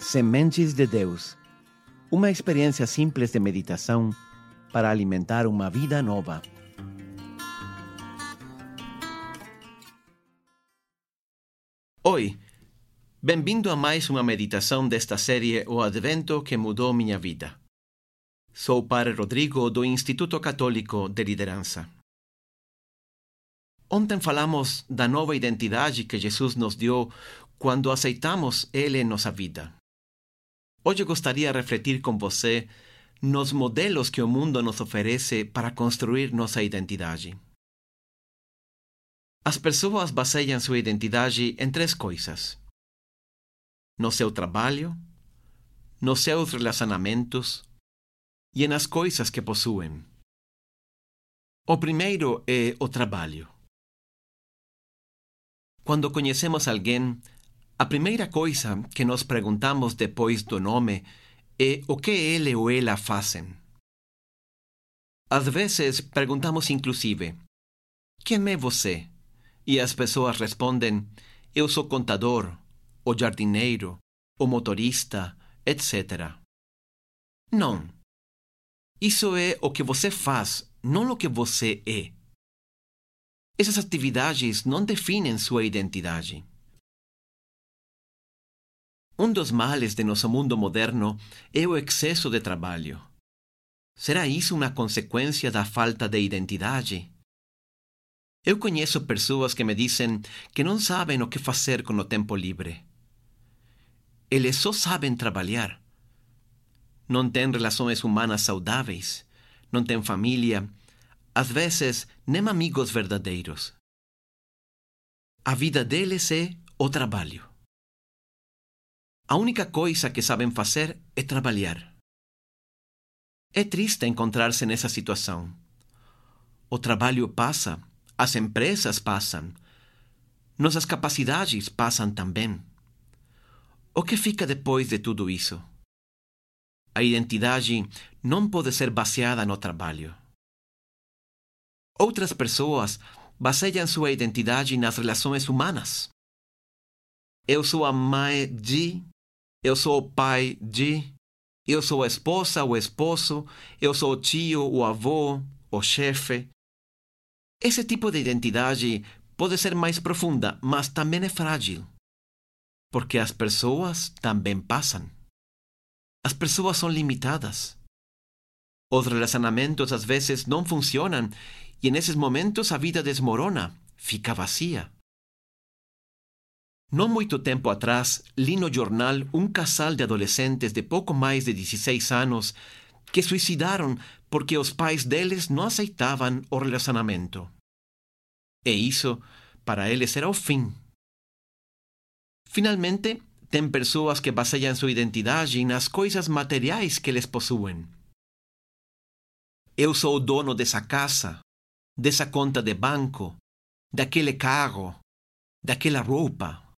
Sementes de Deus uma experiência simples de meditação para alimentar uma vida nova. Oi, bem-vindo a mais uma meditação desta série O Advento que mudou minha vida. Sou o Padre Rodrigo do Instituto Católico de Liderança. Ontem falamos da nova identidade que Jesus nos deu quando aceitamos Ele em nossa vida. Hoje gostaria de refletir com você nos modelos que o mundo nos oferece para construir nossa identidade. As pessoas baseiam sua identidade em três coisas: no seu trabalho, nos seus relacionamentos e nas coisas que possuem. O primeiro é o trabalho. Quando conhecemos alguém, a primeira coisa que nos perguntamos depois do nome é o que ele ou ela fazem. Às vezes perguntamos inclusive: Quem é você? E as pessoas respondem: Eu sou contador, o jardineiro, o motorista, etc. Não. Isso é o que você faz, não o que você é. Essas atividades não definem sua identidade. Um dos males de nosso mundo moderno é o excesso de trabalho. Será isso uma consequência da falta de identidade? Eu conheço pessoas que me dizem que não sabem o que fazer com o tempo livre. Eles só sabem trabalhar. Não têm relações humanas saudáveis, não têm família, às vezes nem amigos verdadeiros. A vida deles é o trabalho. A única coisa que sabem fazer é trabalhar. É triste encontrar-se nessa situação. O trabalho passa, as empresas passam, nossas capacidades passam também. O que fica depois de tudo isso? A identidade não pode ser baseada no trabalho. Outras pessoas baseiam sua identidade nas relações humanas. Eu sou a mãe de eu sou o pai de, eu sou a esposa, o esposo, eu sou o tio, o avô, o chefe. Esse tipo de identidade pode ser mais profunda, mas também é frágil. Porque as pessoas também passam. As pessoas são limitadas. Os relacionamentos às vezes não funcionam e nesses momentos a vida desmorona, fica vazia. Não muito tempo atrás, li no jornal um casal de adolescentes de pouco mais de 16 anos que suicidaram porque os pais deles não aceitavam o relacionamento. E isso, para eles, era o fim. Finalmente, tem pessoas que baseiam sua identidade nas coisas materiais que eles possuem. Eu sou o dono dessa casa, dessa conta de banco, daquele carro, daquela roupa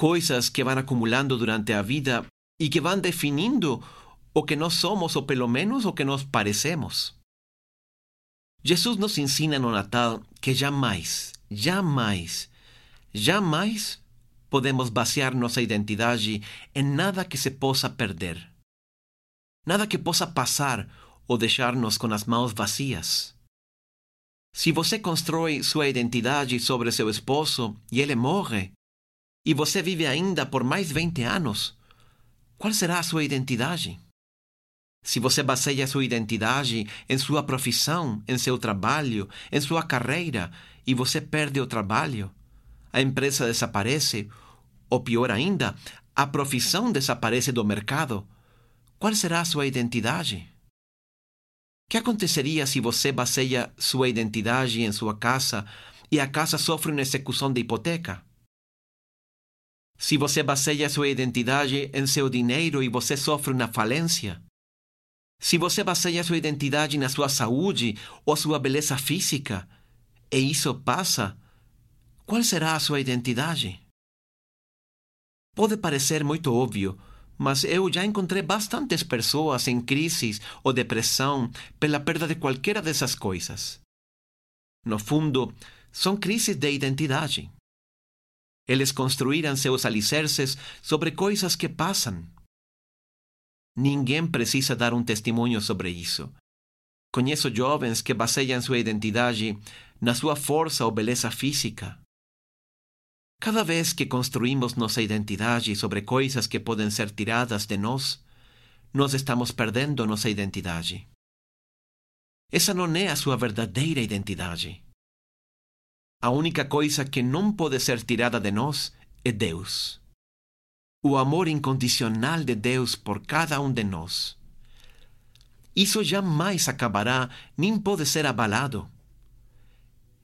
coisas que vão acumulando durante a vida e que vão definindo o que nós somos, ou pelo menos o que nós parecemos. Jesus nos ensina no Natal que jamais, jamais, jamais podemos basear nossa identidade em nada que se possa perder. Nada que possa passar ou deixar-nos com as mãos vazias. Se você constrói sua identidade sobre seu esposo e ele morre, e você vive ainda por mais 20 anos, qual será a sua identidade? Se você baseia sua identidade em sua profissão, em seu trabalho, em sua carreira, e você perde o trabalho, a empresa desaparece, ou pior ainda, a profissão desaparece do mercado, qual será a sua identidade? O que aconteceria se você baseia sua identidade em sua casa e a casa sofre uma execução de hipoteca? Se você baseia sua identidade em seu dinheiro e você sofre uma falência. Se você baseia sua identidade na sua saúde ou sua beleza física, e isso passa, qual será a sua identidade? Pode parecer muito óbvio, mas eu já encontrei bastantes pessoas em crises ou depressão pela perda de qualquer dessas coisas. No fundo, são crises de identidade. Eles construíram seus alicerces sobre coisas que passam. Ninguém precisa dar um testemunho sobre isso. Conheço jovens que baseiam sua identidade na sua força ou beleza física. Cada vez que construímos nossa identidade sobre coisas que podem ser tiradas de nós, nós estamos perdendo nossa identidade. Essa não é a sua verdadeira identidade. A única coisa que não pode ser tirada de nós é Deus. O amor incondicional de Deus por cada um de nós. Isso jamais acabará nem pode ser abalado.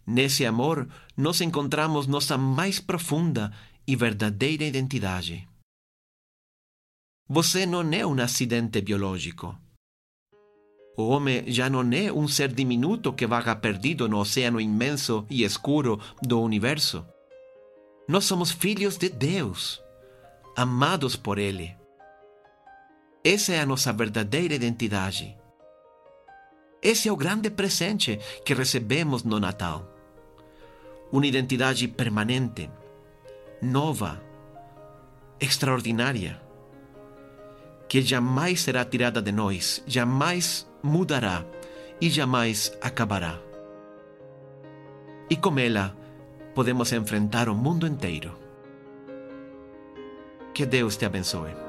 Nesse amor, nós encontramos nossa mais profunda e verdadeira identidade. Você não é um acidente biológico. O homem já não é um ser diminuto que vaga perdido no oceano imenso e escuro do universo. Nós somos filhos de Deus, amados por Ele. Essa é a nossa verdadeira identidade. Esse é o grande presente que recebemos no Natal. Uma identidade permanente, nova, extraordinária, que jamais será tirada de nós, jamais mudará e jamais acabará. E com ela podemos enfrentar o mundo inteiro. Que Deus te abençoe.